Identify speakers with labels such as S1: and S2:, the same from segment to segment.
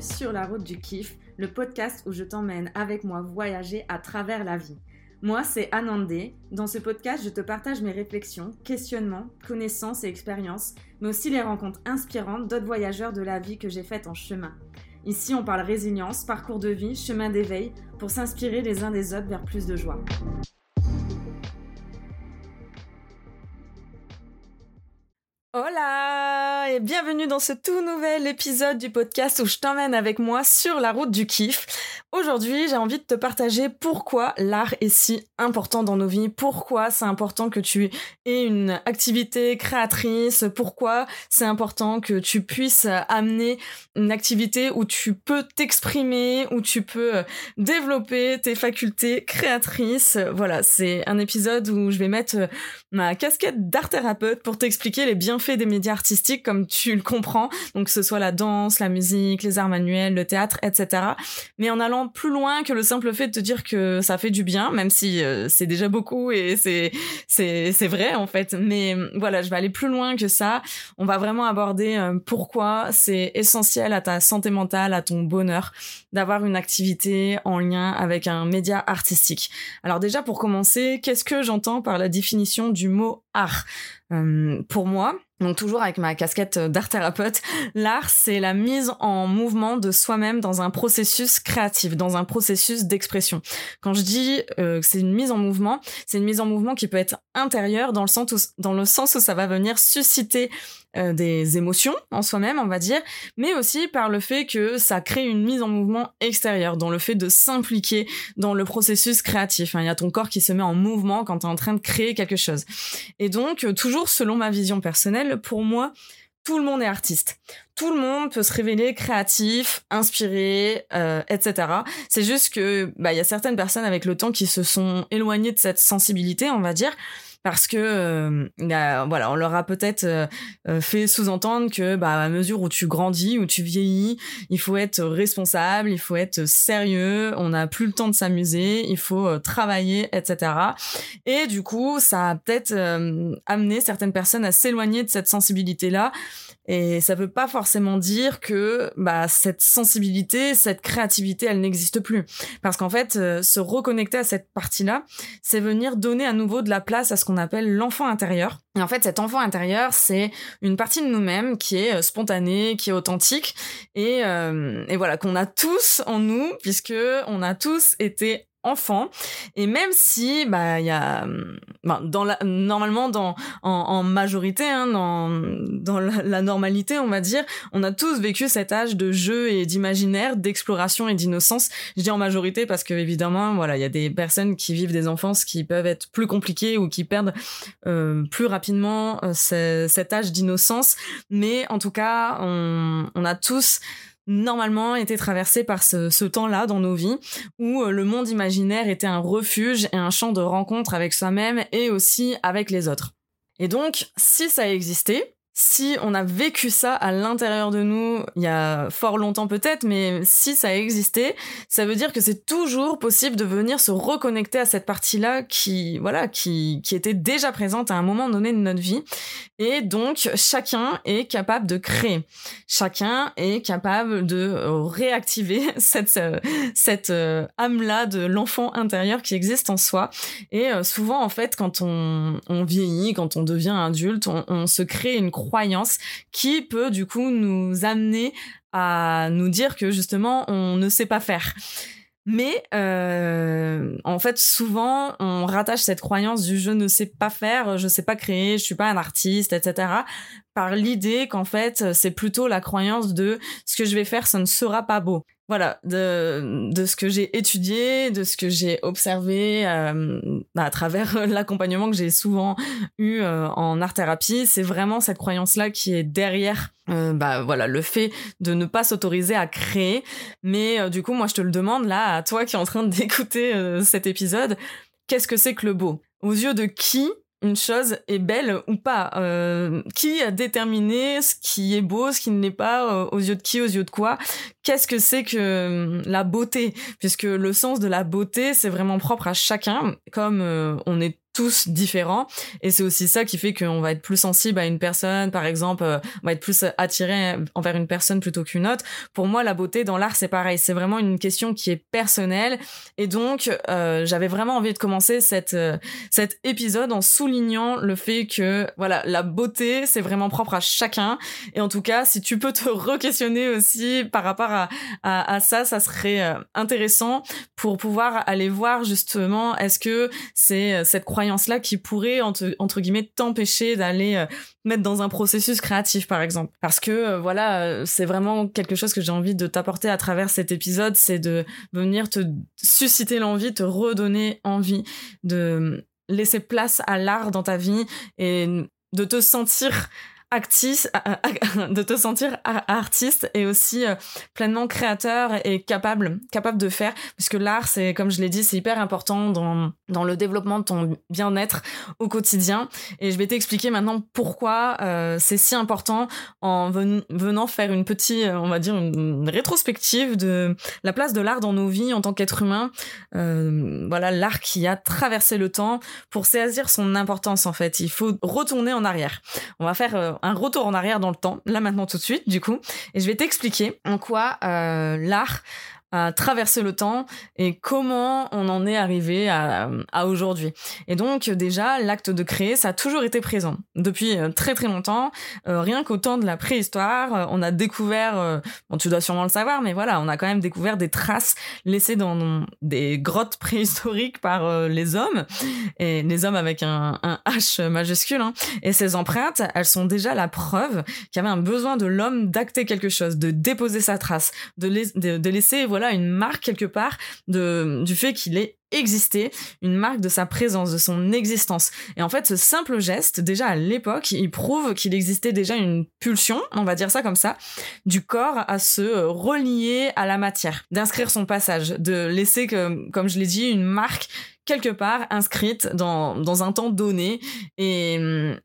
S1: sur la route du kiff, le podcast où je t'emmène avec moi voyager à travers la vie. Moi, c'est Anandé. Dans ce podcast, je te partage mes réflexions, questionnements, connaissances et expériences, mais aussi les rencontres inspirantes d'autres voyageurs de la vie que j'ai faites en chemin. Ici, on parle résilience, parcours de vie, chemin d'éveil, pour s'inspirer les uns des autres vers plus de joie. Hola et bienvenue dans ce tout nouvel épisode du podcast où je t'emmène avec moi sur la route du kiff. Aujourd'hui, j'ai envie de te partager pourquoi l'art est si important dans nos vies, pourquoi c'est important que tu aies une activité créatrice, pourquoi c'est important que tu puisses amener une activité où tu peux t'exprimer, où tu peux développer tes facultés créatrices. Voilà, c'est un épisode où je vais mettre ma casquette d'art thérapeute pour t'expliquer les bienfaits des médias artistiques comme tu le comprends, donc que ce soit la danse, la musique, les arts manuels, le théâtre, etc. Mais en allant plus loin que le simple fait de te dire que ça fait du bien, même si euh, c'est déjà beaucoup et c'est c'est c'est vrai en fait. Mais euh, voilà, je vais aller plus loin que ça. On va vraiment aborder euh, pourquoi c'est essentiel à ta santé mentale, à ton bonheur, d'avoir une activité en lien avec un média artistique. Alors déjà pour commencer, qu'est-ce que j'entends par la définition du mot art? Pour moi, donc toujours avec ma casquette d'art thérapeute, l'art c'est la mise en mouvement de soi-même dans un processus créatif, dans un processus d'expression. Quand je dis euh, que c'est une mise en mouvement, c'est une mise en mouvement qui peut être intérieure dans le sens où, dans le sens où ça va venir susciter euh, des émotions en soi-même, on va dire, mais aussi par le fait que ça crée une mise en mouvement extérieure, dans le fait de s'impliquer dans le processus créatif. Il y a ton corps qui se met en mouvement quand tu es en train de créer quelque chose. Et donc, euh, toujours selon ma vision personnelle, pour moi, tout le monde est artiste. Tout le monde peut se révéler créatif, inspiré, euh, etc. C'est juste que bah il y a certaines personnes avec le temps qui se sont éloignées de cette sensibilité, on va dire, parce que euh, voilà, on leur a peut-être euh, euh, fait sous-entendre que bah à mesure où tu grandis, où tu vieillis, il faut être responsable, il faut être sérieux, on n'a plus le temps de s'amuser, il faut travailler, etc. Et du coup, ça a peut-être amené certaines personnes à s'éloigner de cette sensibilité-là et ça veut pas forcément dire que bah cette sensibilité, cette créativité, elle n'existe plus. Parce qu'en fait, se reconnecter à cette partie-là, c'est venir donner à nouveau de la place à ce qu'on appelle l'enfant intérieur. Et en fait, cet enfant intérieur, c'est une partie de nous-mêmes qui est euh, spontanée, qui est authentique, et, euh, et voilà qu'on a tous en nous, puisque on a tous été enfant. Et même si bah il y a bah, dans la normalement dans en, majorité hein, dans dans la, normalité on va dire on a tous vécu cet âge de jeu et d'imaginaire d'exploration et d'innocence. Je dis en majorité parce que évidemment voilà il y a des personnes qui vivent des enfances qui peuvent être plus compliquées ou qui perdent euh, plus rapidement euh, cet âge d'innocence. Mais en tout cas on a tous normalement été traversé par ce, ce temps-là dans nos vies où euh, le monde imaginaire était un refuge et un champ de rencontre avec soi-même et aussi avec les autres. Et donc, si ça existait, si on a vécu ça à l'intérieur de nous il y a fort longtemps peut-être, mais si ça a existé, ça veut dire que c'est toujours possible de venir se reconnecter à cette partie-là qui, voilà, qui, qui était déjà présente à un moment donné de notre vie. Et donc, chacun est capable de créer. Chacun est capable de réactiver cette, cette euh, âme-là de l'enfant intérieur qui existe en soi. Et euh, souvent, en fait, quand on, vieillit, quand on devient adulte, on, on se crée une croyance qui peut du coup nous amener à nous dire que justement on ne sait pas faire. Mais euh, en fait, souvent, on rattache cette croyance du je ne sais pas faire, je sais pas créer, je suis pas un artiste, etc. par l'idée qu'en fait, c'est plutôt la croyance de ce que je vais faire, ça ne sera pas beau voilà de, de ce que j'ai étudié, de ce que j'ai observé euh, à travers l'accompagnement que j'ai souvent eu euh, en art thérapie, c'est vraiment cette croyance là qui est derrière euh, bah voilà le fait de ne pas s'autoriser à créer. Mais du coup moi je te le demande là à toi qui es en train d'écouter cet épisode, qu'est-ce que c'est que le beau? Aux yeux de qui une chose est belle ou pas? Euh, qui a déterminé ce qui est beau, ce qui ne l'est pas, euh, aux yeux de qui, aux yeux de quoi? Qu'est-ce que c'est que la beauté? Puisque le sens de la beauté, c'est vraiment propre à chacun, comme on est tous différents. Et c'est aussi ça qui fait qu'on va être plus sensible à une personne. Par exemple euh, on va être plus attiré envers une personne plutôt qu'une autre. Pour moi la beauté dans l'art c'est pareil. C'est vraiment une question qui est personnelle. Et donc euh, j'avais vraiment envie de commencer cette euh, cet épisode en soulignant le fait que voilà la beauté c'est vraiment propre à chacun. Et en tout cas si tu peux te re-questionner aussi par rapport à, à, ça ça serait intéressant pour pouvoir aller voir justement est-ce que c'est cette croyance là qui pourrait entre, entre guillemets t'empêcher d'aller euh, mettre dans un processus créatif par exemple. Parce que euh, voilà euh, c'est vraiment quelque chose que j'ai envie de t'apporter à travers cet épisode c'est de venir te susciter l'envie te redonner envie de laisser place à l'art dans ta vie et de te sentir actrice, de te sentir artiste et aussi euh, pleinement créateur et capable, capable de faire, puisque l'art, c'est comme je l'ai dit, c'est hyper important dans, dans le développement de ton bien-être au quotidien. Et je vais t'expliquer maintenant pourquoi euh, c'est si important en venant faire une petite, euh, on va dire, une, rétrospective de la place de l'art dans nos vies en tant qu'être humain. voilà, l'art qui a traversé le temps pour saisir son importance en fait. Il faut retourner en arrière. On va faire un retour en arrière dans le temps, là maintenant tout de suite, du coup, et je vais t'expliquer en quoi euh, l'art à traverser le temps et comment on en est arrivé à, aujourd'hui. Et donc déjà, l'acte de créer, ça a toujours été présent depuis euh, très très longtemps. Euh, rien qu'au temps de la préhistoire, euh, on a découvert, bon tu dois sûrement le savoir, mais voilà, on a quand même découvert des traces laissées dans des grottes préhistoriques par les hommes et les hommes avec un, H majuscule. Hein. Et ces empreintes, elles sont déjà la preuve qu'il y avait un besoin de l'homme d'acter quelque chose, de déposer sa trace, de, de, de laisser voilà une marque quelque part du fait qu'il ait existé, une marque de sa présence, de son existence. Et en fait, ce simple geste, déjà à l'époque, il prouve qu'il existait déjà une pulsion, on va dire ça comme ça, du corps à se relier à la matière, d'inscrire son passage, de laisser, comme je l'ai dit, une marque quelque part inscrite dans, dans un temps donné et,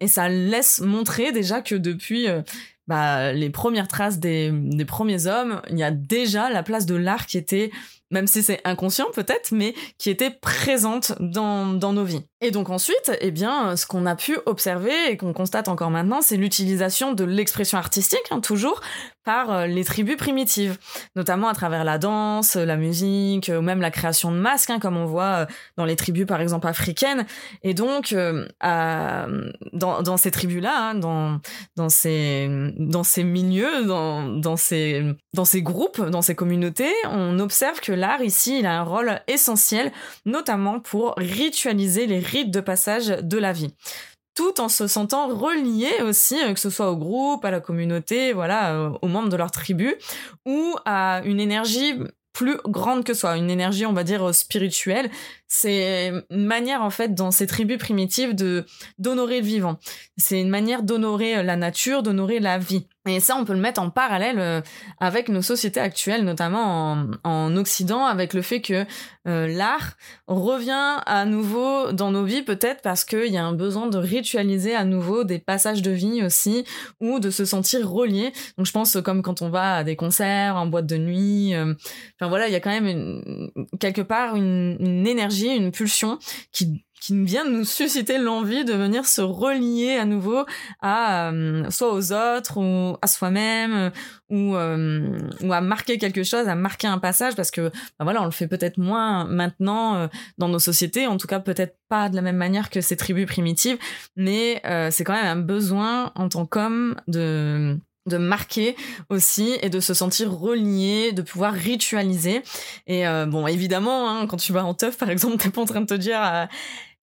S1: ça laisse montrer déjà que depuis euh, bah, les premières traces des premiers hommes, il y a déjà la place de l'art qui était même si c'est inconscient peut-être, mais qui était présente dans, dans nos vies. Et donc ensuite, eh bien, ce qu'on a pu observer et qu'on constate encore maintenant, c'est l'utilisation de l'expression artistique, hein, toujours, par euh, les tribus primitives, notamment à travers la danse, la musique, ou même la création de masques, hein, comme on voit euh, dans les tribus par exemple africaines. Et donc, euh, dans, dans ces tribus-là, hein, dans, dans, ces, dans ces milieux, dans, dans, ces, dans ces groupes, dans ces communautés, on observe que l'art ici, il a un rôle essentiel, notamment pour ritualiser les rites de passage de la vie tout en se sentant relié aussi, euh, que ce soit au groupe, à la communauté, voilà, euh, aux membres de leur tribu, ou à une énergie plus grande que soi, une énergie, on va dire, spirituelle. C'est une manière, en fait, dans ces tribus primitives de d'honorer le vivant. C'est une manière d'honorer euh, la nature, d'honorer la vie. Et ça, on peut le mettre en parallèle euh, avec nos sociétés actuelles, notamment en, en Occident, avec le fait que euh, l'art revient à nouveau dans nos vies, peut-être parce qu'il y a un besoin de ritualiser à nouveau des passages de vie aussi, ou de se sentir relié. Donc je pense comme quand on va à des concerts, en boîte de nuit. Enfin voilà, il y a quand même quelque part une énergie, une pulsion qui qui vient nous susciter l'envie de venir se relier à nouveau à euh, soit aux autres ou à soi-même ou euh, ou à marquer quelque chose, à marquer un passage parce que bah voilà, on le fait peut-être moins maintenant euh, dans nos sociétés, en tout cas peut-être pas de la même manière que ces tribus primitives, mais c'est quand même un besoin en tant qu'homme de de marquer aussi et de se sentir relié, de pouvoir ritualiser. Et bon, évidemment, hein, quand tu vas en teuf, par exemple, t'es pas en train de te dire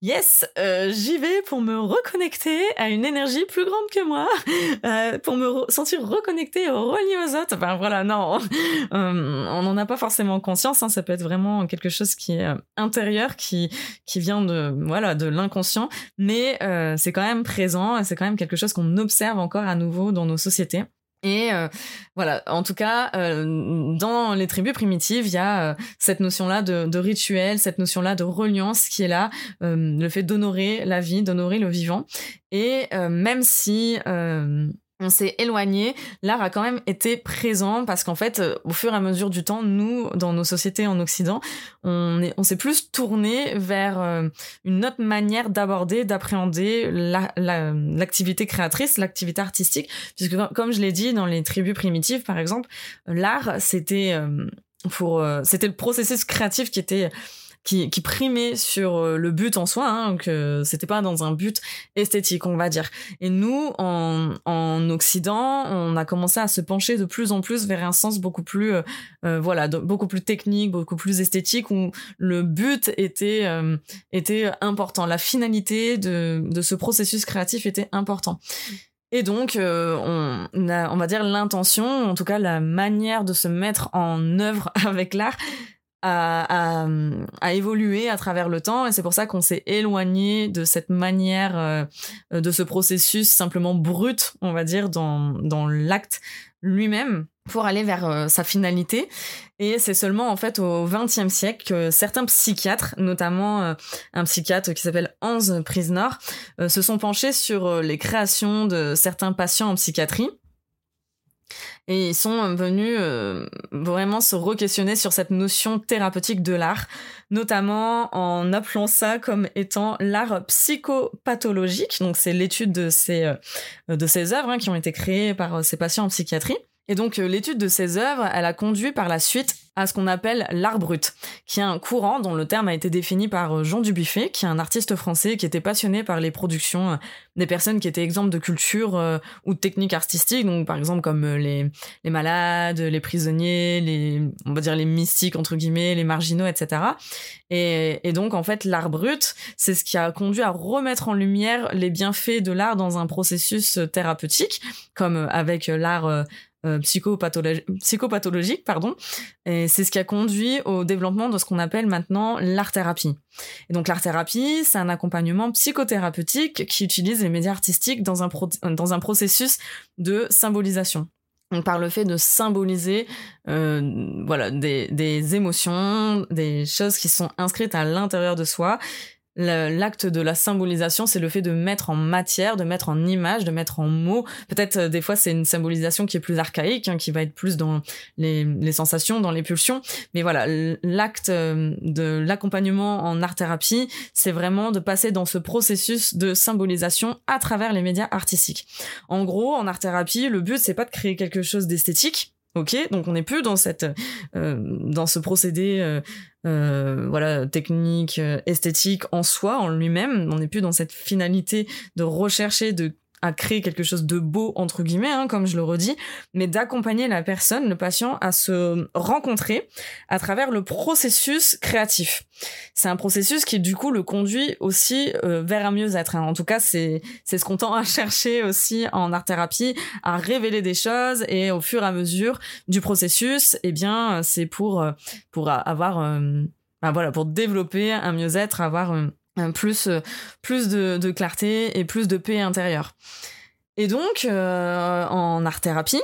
S1: Yes, euh, j'y vais pour me reconnecter à une énergie plus grande que moi, euh, pour me sentir reconnecté, relié aux autres. Enfin voilà, non, euh, on n'en a pas forcément conscience. Hein, ça peut être vraiment quelque chose qui est intérieur, qui qui vient de voilà de l'inconscient, mais c'est quand même présent c'est quand même quelque chose qu'on observe encore à nouveau dans nos sociétés. Et euh, voilà, en tout cas, euh, dans les tribus primitives, il y a euh, cette notion-là de, de, rituel, cette notion-là de reliance qui est là, le fait d'honorer la vie, d'honorer le vivant. Et même si on s'est éloigné, l'art a quand même été présent parce qu'en fait, euh, au fur et à mesure du temps, nous, dans nos sociétés en Occident, on est, on s'est plus tourné vers euh, une autre manière d'aborder, d'appréhender l'activité créatrice, l'activité artistique, puisque comme je l'ai dit dans les tribus primitives, par exemple, l'art, c'était euh, pour, c'était le processus créatif qui était qui, primait sur euh, le but en soi, hein, que c'était pas dans un but esthétique, on va dire. Et nous, en, en Occident, on a commencé à se pencher de plus en plus vers un sens beaucoup plus, euh, euh voilà, beaucoup plus technique, beaucoup plus esthétique, où le but était était important, la finalité de de ce processus créatif était important. Et donc, on, a, on va dire l'intention, en tout cas la manière de se mettre en œuvre avec l'art, a, a, évolué à travers le temps. Et c'est pour ça qu'on s'est éloigné de cette manière euh, de ce processus simplement brut on va dire dans, dans l'acte lui-même pour aller vers euh, sa finalité. Et c'est seulement en fait au XXe siècle que certains psychiatres notamment euh, un psychiatre qui s'appelle Hans Prisner se sont penchés sur les créations de certains patients en psychiatrie et ils sont venus euh, vraiment se re-questionner sur cette notion thérapeutique de l'art, notamment en appelant ça comme étant l'art psychopathologique. Donc c'est l'étude de ces euh, de ces œuvres hein, qui ont été créées par euh, ces patients en psychiatrie. Et donc euh, l'étude de ces œuvres, elle a conduit par la suite à ce qu'on appelle l'art brut, qui est un courant dont le terme a été défini par euh, Jean Dubuffet, qui est un artiste français qui était passionné par les productions euh, des personnes qui étaient exemples de culture ou de techniques artistiques, donc par exemple comme les, les malades, les prisonniers, les on va dire les mystiques entre guillemets, les marginaux, etc. Et, et donc en fait l'art brut, c'est ce qui a conduit à remettre en lumière les bienfaits de l'art dans un processus thérapeutique, comme avec l'art euh, psychopathologique, pardon. Et c'est ce qui a conduit au développement de ce qu'on appelle maintenant l'art-thérapie. Et donc l'art-thérapie, c'est un accompagnement psychothérapeutique qui utilise les médias artistiques dans un, dans un processus de symbolisation. Donc par le fait de symboliser euh, voilà des, des émotions, des choses qui sont inscrites à l'intérieur de soi l'acte de la symbolisation, c'est le fait de mettre en matière, de mettre en image, de mettre en mots. Peut-être euh, des fois c'est une symbolisation qui est plus archaïque, hein, qui va être plus dans les, les sensations, dans les pulsions. Mais voilà, l'acte euh, de l'accompagnement en art-thérapie, c'est vraiment de passer dans ce processus de symbolisation à travers les médias artistiques. En gros, en art-thérapie, le but c'est pas de créer quelque chose d'esthétique, Ok, donc on n'est plus dans cette, euh, dans ce procédé, euh, euh, voilà, technique, esthétique en soi, en lui-même. On n'est plus dans cette finalité de rechercher, de à créer quelque chose de beau entre guillemets, hein, comme je le redis, mais d'accompagner la personne, le patient, à se rencontrer à travers le processus créatif. C'est un processus qui du coup le conduit aussi euh, vers un mieux-être. Hein. En tout cas, c'est c'est ce qu'on tend à chercher aussi en art thérapie, à révéler des choses et au fur et à mesure du processus, eh bien, c'est pour euh, pour avoir euh, bah voilà, pour développer un mieux-être, avoir euh, plus, euh, plus de, clarté et plus de paix intérieure. Et donc, euh, en art-thérapie,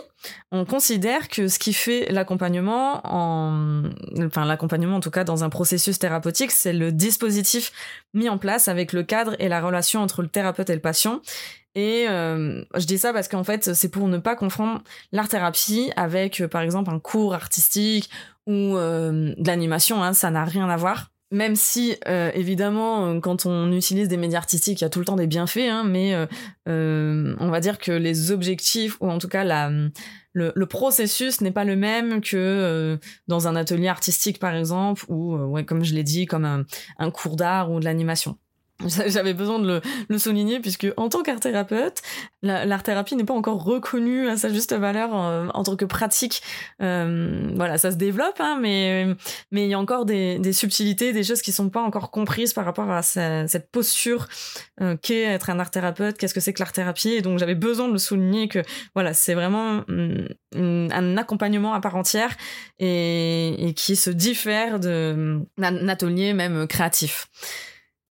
S1: on considère que ce qui fait l'accompagnement, en, enfin l'accompagnement en tout cas dans un processus thérapeutique, c'est le dispositif mis en place avec le cadre et la relation entre le thérapeute et le patient. Et je dis ça parce qu'en fait, c'est pour ne pas confondre l'art-thérapie avec, par exemple, un cours artistique ou de l'animation. Hein, ça n'a rien à voir même si euh, évidemment euh, quand on utilise des médias artistiques il y a tout le temps des bienfaits hein, mais euh, on va dire que les objectifs ou en tout cas le, processus n'est pas le même que dans un atelier artistique par exemple ou ouais comme je l'ai dit comme un cours d'art ou de l'animation J'avais besoin de le, souligner puisque en tant qu'art thérapeute, l'art thérapie n'est pas encore reconnue à sa juste valeur euh, en, tant que pratique. Euh, voilà, ça se développe, hein, mais mais il y a encore des, subtilités, des choses qui sont pas encore comprises par rapport à cette posture euh, qu'est être un art thérapeute, qu'est-ce que c'est que l'art thérapie. Et donc j'avais besoin de le souligner que voilà, c'est vraiment mm, un accompagnement à part entière et qui se diffère d'un atelier même créatif.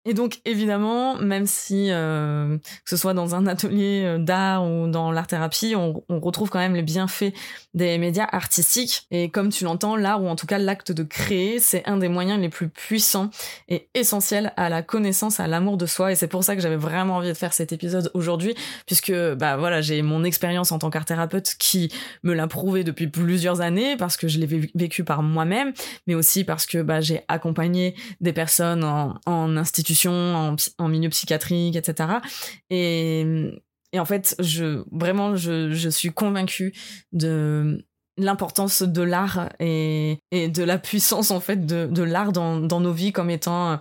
S1: Et donc évidemment, même si euh, que ce soit dans un atelier euh, d'art ou dans l'art thérapie, on, on, retrouve quand même les bienfaits des médias artistiques. Et comme tu l'entends, l'art ou en tout cas l'acte de créer, c'est un des moyens les plus puissants et essentiels à la connaissance, à l'amour de soi. Et c'est pour ça que j'avais vraiment envie de faire cet épisode aujourd'hui, puisque bah voilà, j'ai mon expérience en tant qu'art thérapeute qui me l'a prouvé depuis plusieurs années, parce que je l'ai vécu par moi-même, mais aussi parce que bah, j'ai accompagné des personnes en, en institution en, milieu psychiatrique, etc. Et, en fait, vraiment, je, suis convaincue de l'importance de l'art et, de la puissance en fait de, l'art dans, nos vies comme étant euh,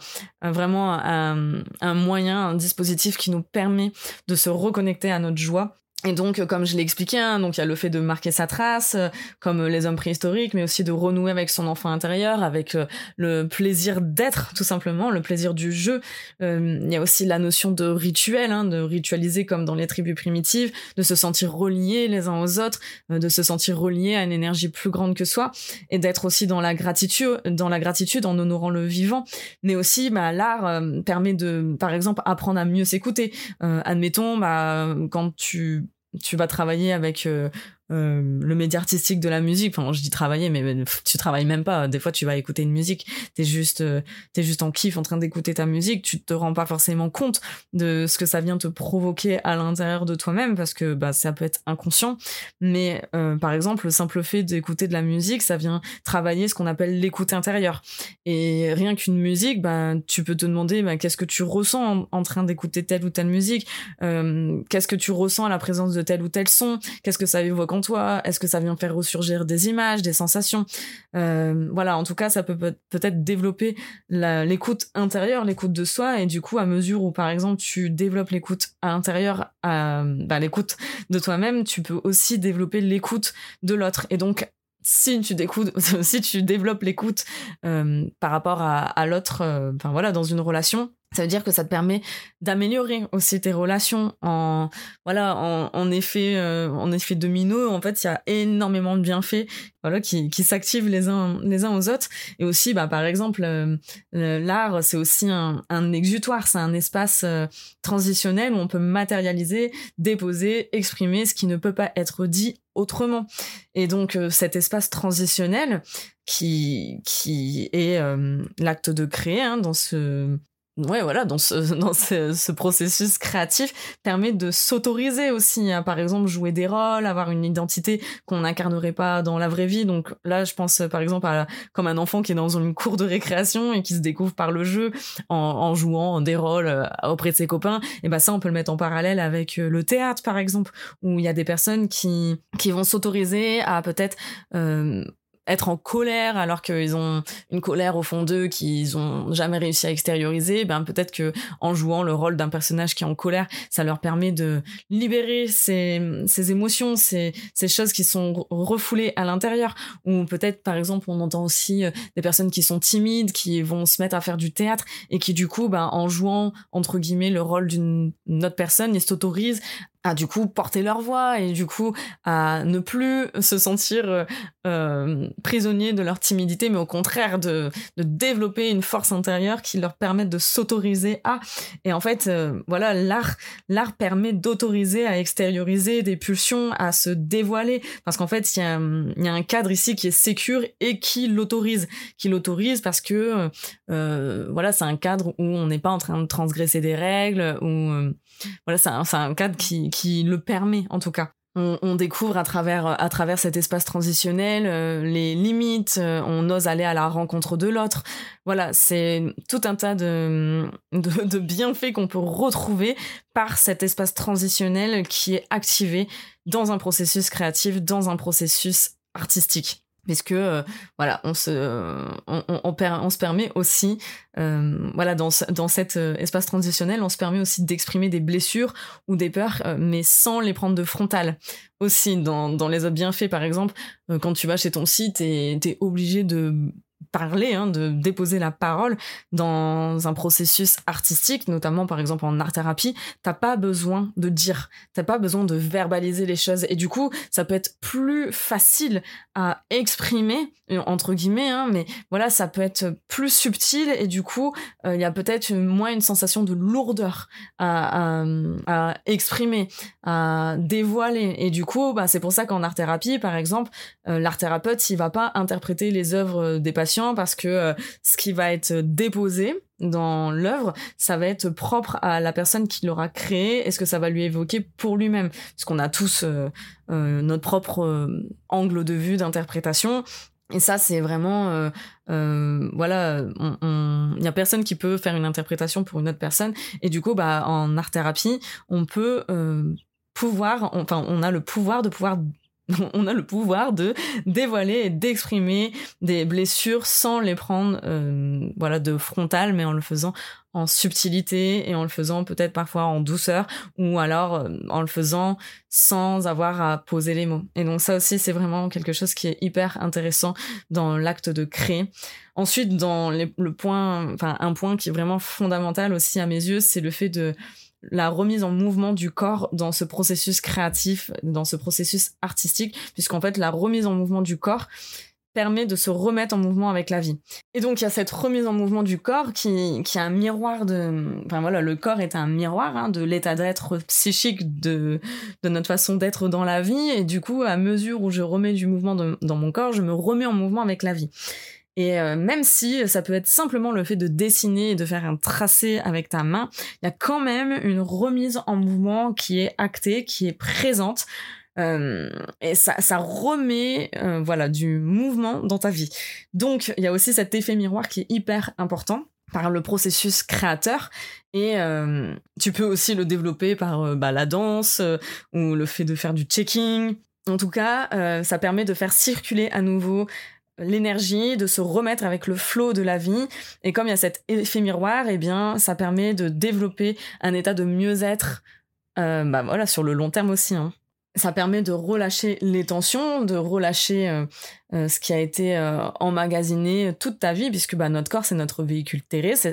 S1: vraiment un, un, moyen, un dispositif qui nous permet de se reconnecter à notre joie et donc, euh, comme je l'ai expliqué, hein, donc il y a le fait de marquer sa trace, euh, comme les hommes préhistoriques, mais aussi de renouer avec son enfant intérieur, avec euh, le plaisir d'être, tout simplement, le plaisir du jeu. il y a aussi la notion de rituel, hein, de ritualiser comme dans les tribus primitives, de se sentir reliés les uns aux autres, de se sentir reliés à une énergie plus grande que soi, et d'être aussi dans la gratitude, dans la gratitude en honorant le vivant. Mais aussi, bah, l'art permet de, par exemple, apprendre à mieux s'écouter. admettons, bah, quand tu tu vas travailler avec euh, le média artistique de la musique. Enfin, je dis travailler, mais tu travailles même pas. Des fois, tu vas écouter une musique, t'es juste, euh, t'es juste en kiff en train d'écouter ta musique. Tu te rends pas forcément compte de ce que ça vient te provoquer à l'intérieur de toi-même parce que bah ça peut être inconscient. Mais euh, par exemple, le simple fait d'écouter de la musique, ça vient travailler ce qu'on appelle l'écoute intérieure. Et rien qu'une musique, bah tu peux te demander bah, qu'est-ce que tu ressens en, train d'écouter telle ou telle musique, qu'est-ce que tu ressens à la présence de tel ou tel son, qu'est-ce que ça évoque en toi Est-ce que ça vient faire ressurgir des images, des sensations? Euh, Voilà, en tout cas, ça peut peut-être développer l'écoute intérieure, l'écoute de soi, et du coup, à mesure où, par exemple, tu développes l'écoute à l'intérieur, bah, l'écoute de toi-même, tu peux aussi développer l'écoute de l'autre. Et donc, si tu si tu développes l'écoute euh, par rapport à, l'autre, euh, voilà, dans une relation, ça veut dire que ça te permet d'améliorer aussi tes relations en voilà en, en effet euh, en effet domino. En fait il y a énormément de bienfaits voilà qui, qui s'activent les uns les uns aux autres. Et aussi bah par exemple euh, l'art c'est aussi un, un exutoire c'est un espace euh, transitionnel où on peut matérialiser déposer exprimer ce qui ne peut pas être dit autrement. Et donc cet espace transitionnel qui qui est l'acte de créer hein, dans ce ouais voilà dans ce dans ce, ce processus créatif permet de s'autoriser aussi à par exemple jouer des rôles avoir une identité qu'on n'incarnerait pas dans la vraie vie. Donc là je pense par exemple à comme un enfant qui est dans une cour de récréation et qui se découvre par le jeu en, en jouant des rôles euh, auprès de ses copains et ben ça on peut le mettre en parallèle avec euh, le théâtre par exemple où il y a des personnes qui qui vont s'autoriser à peut-être euh, être en colère alors qu'ils ont une colère au fond d'eux qu'ils ont jamais réussi à extérioriser, ben peut-être que en jouant le rôle d'un personnage qui est en colère, ça leur permet de libérer ces, ces émotions, ces, ces choses qui sont refoulées à l'intérieur. Ou peut-être par exemple on entend aussi euh, des personnes qui sont timides, qui vont se mettre à faire du théâtre et qui du coup ben en jouant entre guillemets le rôle d'une autre personne, ils s'autorisent à du coup porter leur voix et du coup à ne plus se sentir euh, euh, prisonniers de leur timidité mais au contraire de, de, développer une force intérieure qui leur permette de s'autoriser à. Et en fait euh, voilà l'art l'art permet d'autoriser à extérioriser des pulsions à se dévoiler. Parce qu'en fait il y a, y a un cadre ici qui est sécure et qui l'autorise. Qui l'autorise parce que euh, voilà c'est un cadre où on n'est pas en train de transgresser des règles où voilà c'est un, un cadre qui qui le permet en tout cas. On, on, découvre à travers à travers cet espace transitionnel euh, les limites, euh, on ose aller à la rencontre de l'autre. Voilà, c'est tout un tas de, de, de bienfaits qu'on peut retrouver par cet espace transitionnel qui est activé dans un processus créatif, dans un processus artistique puisque euh, voilà on se on, on, on, se permet aussi euh, voilà dans dans cet euh, espace transitionnel on se permet aussi d'exprimer des blessures ou des peurs euh, mais sans les prendre de frontal. Aussi dans dans les autres bienfaits par exemple quand tu vas chez ton site et t'es obligé de parler, hein, de déposer la parole dans un processus artistique, notamment par exemple en art thérapie, t'as pas besoin de dire, t'as pas besoin de verbaliser les choses. Et du coup ça peut être plus facile à exprimer entre guillemets, hein, mais voilà ça peut être plus subtil et du coup euh, il y a peut-être moins une sensation de lourdeur à, à, exprimer, à dévoiler. Et du coup bah, c'est pour ça qu'en art thérapie par exemple euh, l'art thérapeute il va pas interpréter les œuvres des patients parce que euh, ce qui va être déposé dans l'œuvre, ça va être propre à la personne qui l'aura créé et ce que ça va lui évoquer pour lui-même. Parce qu'on a tous euh, euh, notre propre angle de vue d'interprétation. Et ça, c'est vraiment, voilà, il n'y a personne qui peut faire une interprétation pour une autre personne. Et du coup, bah, en art thérapie, on peut pouvoir, on a le pouvoir de pouvoir on a le pouvoir de dévoiler et d'exprimer des blessures sans les prendre euh, voilà de frontal mais en le faisant en subtilité et en le faisant peut-être parfois en douceur ou alors euh, en le faisant sans avoir à poser les mots. Et donc ça aussi c'est vraiment quelque chose qui est hyper intéressant dans l'acte de créer. Ensuite dans le point enfin un point qui est vraiment fondamental aussi à mes yeux, c'est le fait de la remise en mouvement du corps dans ce processus créatif, dans ce processus artistique, puisqu'en fait la remise en mouvement du corps permet de se remettre en mouvement avec la vie. Et donc il y a cette remise en mouvement du corps qui, qui est un miroir de... Enfin voilà, le corps est un miroir hein, de l'état d'être psychique de, de notre façon d'être dans la vie, et du coup à mesure où je remets du mouvement dans mon corps, je me remets en mouvement avec la vie. Et euh, même si ça peut être simplement le fait de dessiner et de faire un tracé avec ta main, il y a quand même une remise en mouvement qui est actée, qui est présente. Euh, et ça, ça remet euh, voilà du mouvement dans ta vie. Donc il y a aussi cet effet miroir qui est hyper important par le processus créateur et tu peux aussi le développer par bah, la danse ou le fait de faire du checking. En tout cas, ça permet de faire circuler à nouveau l'énergie, de se remettre avec le flot de la vie. Et comme il y a cet effet miroir, eh bien, ça permet de développer un état de mieux-être, euh, bah voilà, sur le long terme aussi. Hein. Ça permet de relâcher les tensions, de relâcher euh, euh, ce qui a été emmagasiné toute ta vie, puisque bah, notre corps, c'est notre véhicule terrestre,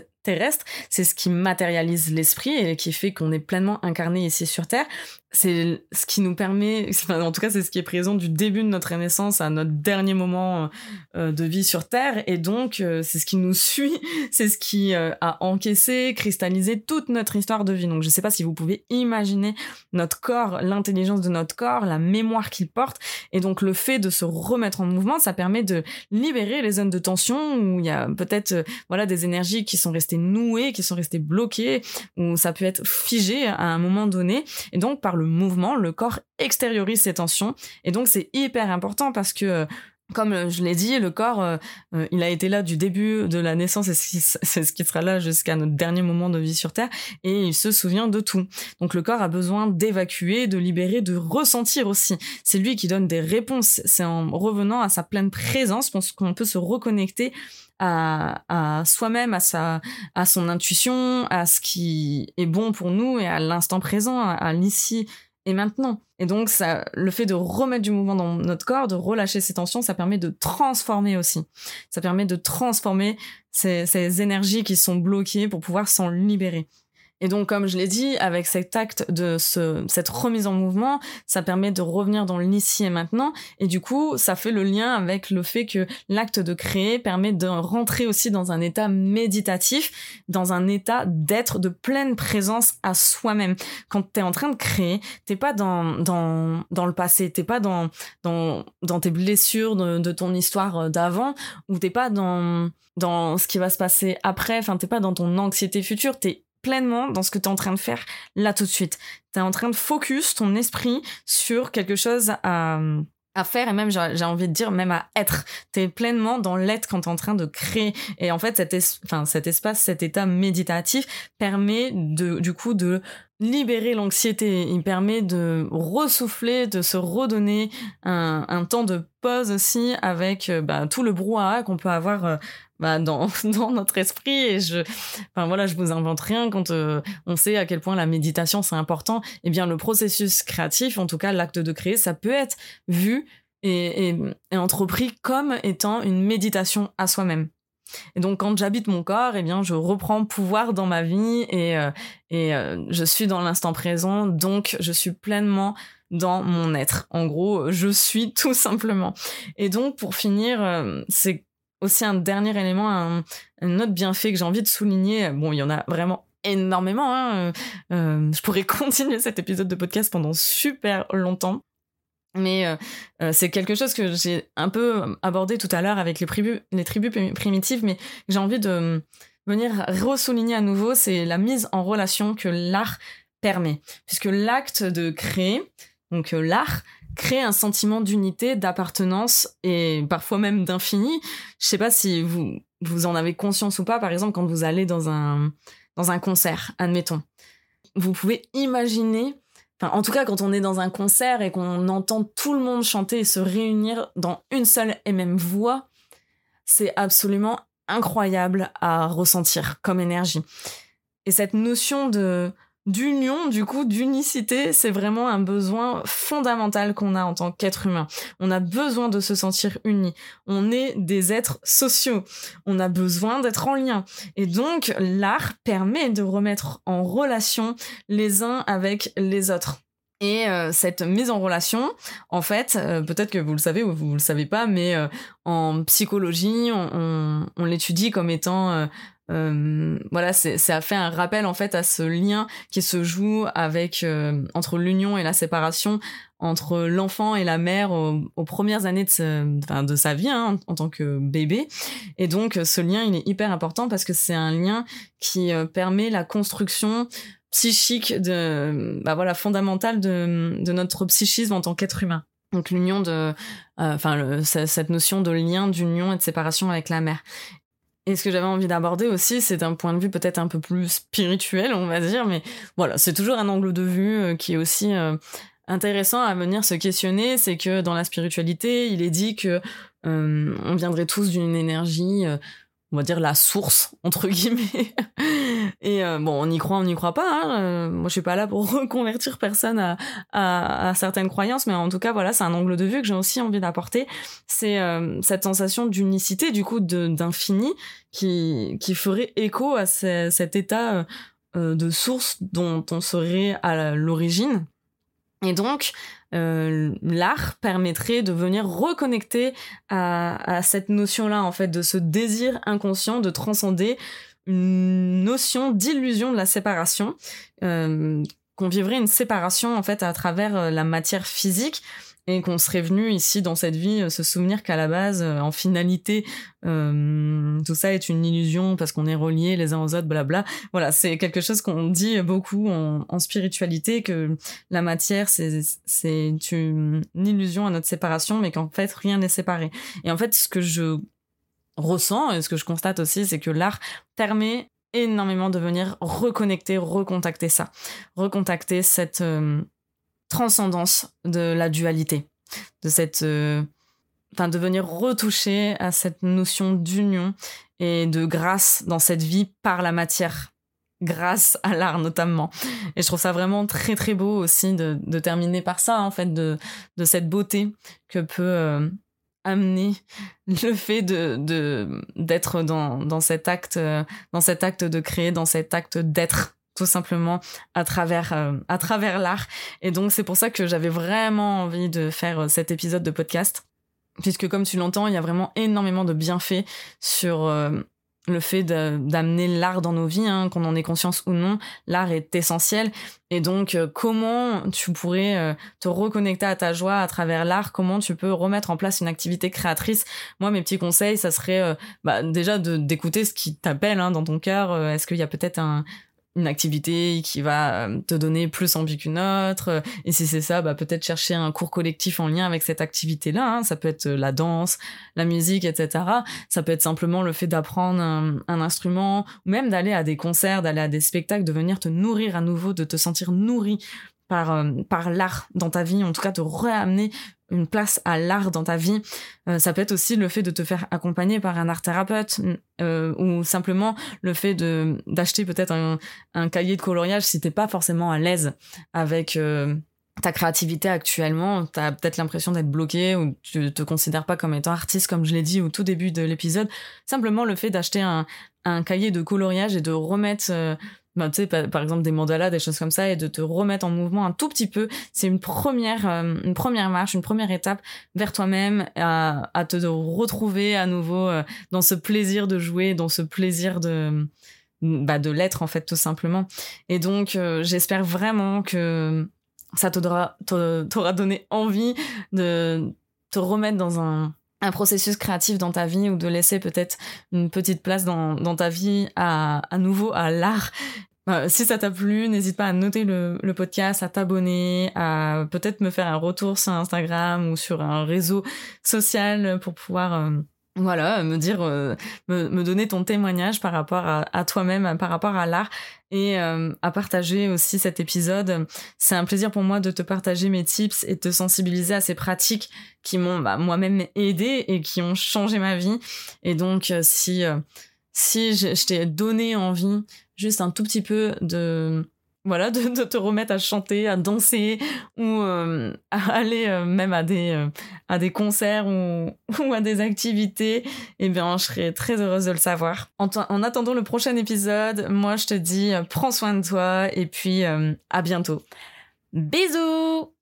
S1: c'est ce qui matérialise l'esprit et qui fait qu'on est pleinement incarné ici sur Terre. C'est ce qui nous permet, en tout cas c'est ce qui est présent du début de notre naissance à notre dernier moment euh, de vie sur Terre, et donc euh, c'est ce qui nous suit, c'est ce qui euh, a encaissé, cristallisé toute notre histoire de vie. Donc je sais pas si vous pouvez imaginer notre corps, l'intelligence de notre corps, la mémoire qu'il porte, et donc le fait de se remettre en mouvement, ça permet de libérer les zones de tension où il y a peut-être voilà des énergies qui sont restées nouées, qui sont restées bloquées, où ça peut être figé à un moment donné, et donc par le mouvement, le corps extériorise ses tensions. Et donc, c'est hyper important parce que euh, comme je l'ai dit, le corps, euh, euh, il a été là du début de la naissance et c'est ce qui sera là jusqu'à notre dernier moment de vie sur Terre et il se souvient de tout. Donc le corps a besoin d'évacuer, de libérer, de ressentir aussi. C'est lui qui donne des réponses. C'est en revenant à sa pleine présence qu'on peut se reconnecter à, à soi-même, à sa, à son intuition, à ce qui est bon pour nous et à l'instant présent, à, l'ici et maintenant. Et donc, ça, le fait de remettre du mouvement dans notre corps, de relâcher ces tensions, ça permet de transformer aussi. Ça permet de transformer ces, ces énergies qui sont bloquées pour pouvoir s'en libérer. Et donc, comme je l'ai dit, avec cet acte de ce, cette remise en mouvement, ça permet de revenir dans l'ici et maintenant. Et du coup, ça fait le lien avec le fait que l'acte de créer permet de rentrer aussi dans un état méditatif, dans un état d'être de pleine présence à soi-même. Quand t'es en train de créer, t'es pas dans, dans, dans le passé, t'es pas dans, dans, dans tes blessures de, de ton histoire d'avant, ou t'es pas dans, dans ce qui va se passer après, enfin, t'es pas dans ton anxiété future, t'es pleinement dans ce que tu es en train de faire là tout de suite. Tu es en train de focus ton esprit sur quelque chose à, à faire et même j'ai envie de dire même à être. Tu es pleinement dans l'être quand tu es en train de créer et en fait cet, espace, cet état méditatif permet de du coup de libérer l'anxiété, il permet de ressouffler, de se redonner un, un temps de pause aussi avec euh, bah, tout le brouhaha qu'on peut avoir euh, bah, dans, dans notre esprit et je enfin voilà je vous invente rien quand euh, on sait à quel point la méditation c'est important et eh bien le processus créatif en tout cas l'acte de créer ça peut être vu et, et, entrepris comme étant une méditation à soi-même. Et donc quand j'habite mon corps, eh bien je reprends pouvoir dans ma vie et, euh, et euh, je suis dans l'instant présent, donc je suis pleinement dans mon être. En gros, je suis tout simplement. Et donc pour finir, euh, c'est aussi un dernier élément, un, autre bienfait que j'ai envie de souligner. Bon, il y en a vraiment énormément. Hein. je pourrais continuer cet épisode de podcast pendant super longtemps. Mais euh, euh, c'est quelque chose que j'ai un peu abordé tout à l'heure avec les, tribus, les tribus primitives, mais j'ai envie de venir ressouligner à nouveau, c'est la mise en relation que l'art permet. Puisque l'acte de créer, donc euh, l'art, crée un sentiment d'unité, d'appartenance et parfois même d'infini. Je sais pas si vous, vous en avez conscience ou pas, par exemple, quand vous allez dans un, dans un concert, admettons. Vous pouvez imaginer en tout cas, quand on est dans un concert et qu'on entend tout le monde chanter et se réunir dans une seule et même voix, c'est absolument incroyable à ressentir comme énergie. Et cette notion de d'union, du coup, d'unicité, c'est vraiment un besoin fondamental qu'on a en tant qu'être humain. On a besoin de se sentir unis. On est des êtres sociaux. On a besoin d'être en lien. Et donc, l'art permet de remettre en relation les uns avec les autres. Et euh, cette mise en relation, en fait, euh, peut-être que vous le savez ou vous le savez pas, mais euh, en psychologie, on, on l'étudie comme étant euh, voilà, ça a fait un rappel en fait à ce lien qui se joue avec euh, entre l'union et la séparation entre l'enfant et la mère aux, premières années de, de sa vie hein, en, tant que bébé. Et donc ce lien, il est hyper important parce que c'est un lien qui euh, permet la construction psychique de bah voilà fondamentale de, de notre psychisme en tant qu'être humain. Donc l'union de, enfin cette notion de lien, d'union et de séparation avec la mère. Et ce que j'avais envie d'aborder aussi, c'est un point de vue peut-être un peu plus spirituel, on va dire, mais voilà, c'est toujours un angle de vue euh, qui est aussi euh, intéressant à venir se questionner. C'est que dans la spiritualité, il est dit que euh, on viendrait tous d'une énergie on va dire la source entre guillemets. Et euh, bon on y croit on n'y croit pas hein. Euh, moi je suis pas là pour reconvertir personne à, à, certaines croyances mais en tout cas voilà c'est un angle de vue que j'ai aussi envie d'apporter. C'est euh, cette sensation d'unicité du coup d'infini qui qui ferait écho à cet état de source dont on serait à l'origine et donc, euh, l'art permettrait de venir reconnecter à, cette notion-là, en fait, de ce désir inconscient de transcender une notion d'illusion de la séparation, euh, qu'on vivrait une séparation, en fait, à travers euh, la matière physique, et qu'on serait venu ici dans cette vie euh, se souvenir qu'à la base, euh, en finalité, euh, tout ça est une illusion parce qu'on est reliés les uns aux autres, blabla. Voilà, c'est quelque chose qu'on dit beaucoup en, spiritualité que la matière c'est une, illusion à notre séparation, mais qu'en fait rien n'est séparé. Et en fait, ce que je ressens et ce que je constate aussi, c'est que l'art permet énormément de venir reconnecter, recontacter ça, recontacter cette transcendance de la dualité, de cette, euh, enfin, de venir retoucher à cette notion d'union et de grâce dans cette vie par la matière, grâce à l'art notamment. Et je trouve ça vraiment très très beau aussi de, terminer par ça, en fait, de, de cette beauté que peut euh, amener le fait de d'être dans, dans cet acte, euh, dans cet acte de créer, dans cet acte d'être tout simplement à travers euh, à travers l'art. Et donc c'est pour ça que j'avais vraiment envie de faire euh, cet épisode de podcast. Puisque comme tu l'entends il y a vraiment énormément de bienfaits sur euh, le fait d'amener l'art dans nos vies, hein, qu'on en ait conscience ou non, l'art est essentiel. Et donc, comment tu pourrais te reconnecter à ta joie à travers l'art? Comment tu peux remettre en place une activité créatrice? Moi, mes petits conseils, ça serait bah, déjà d'écouter ce qui t'appelle hein, dans ton cœur. Est-ce qu'il y a peut-être un, une activité qui va euh, te donner plus envie qu'une autre. Et si c'est ça, bah peut-être chercher un cours collectif en lien avec cette activité-là. Hein. Ça peut être euh, la danse, la musique, etc. Ça peut être simplement le fait d'apprendre un, instrument, ou même d'aller à des concerts, d'aller à des spectacles, de venir te nourrir à nouveau, de te sentir nourri par, euh, par l'art dans ta vie, en tout cas de ramener une place à l'art dans ta vie. Euh, ça peut être aussi le fait de te faire accompagner par un art thérapeute euh, ou simplement le fait de d'acheter peut-être un, un, cahier de coloriage si t'es pas forcément à l'aise avec ta créativité actuellement, tu as peut-être l'impression d'être bloqué ou tu te considères pas comme étant artiste, comme je l'ai dit au tout début de l'épisode. Simplement le fait d'acheter un, un, cahier de coloriage et de remettre, euh, bah, tu sais, par, exemple des mandalas, des choses comme ça, et de te remettre en mouvement un tout petit peu, c'est une première, euh, une première marche, une première étape vers toi-même, à, te retrouver à nouveau euh, dans ce plaisir de jouer, dans ce plaisir de bah, de l'être en fait tout simplement. Et donc j'espère vraiment que ça t'aura donné envie de te remettre dans un, un processus créatif dans ta vie ou de laisser peut-être une petite place dans, ta vie à, nouveau à l'art. Euh, si ça t'a plu, n'hésite pas à noter le, le podcast, à t'abonner, à peut-être me faire un retour sur Instagram ou sur un réseau social pour pouvoir euh, voilà, me dire, euh, me, donner ton témoignage par rapport à, toi-même, par rapport à l'art et euh, à partager aussi cet épisode. C'est un plaisir pour moi de te partager mes tips et de te sensibiliser à ces pratiques qui m'ont bah, moi-même aidé et qui ont changé ma vie. Et donc, euh, si, si je t'ai donné envie juste un tout petit peu de voilà, de, te remettre à chanter, à danser ou euh, à aller euh, même à des, euh, concerts ou, ou, à des activités, eh bien, je serais très heureuse de le savoir. En, en attendant le prochain épisode, moi, je te dis, prends soin de toi et puis à bientôt. Bisous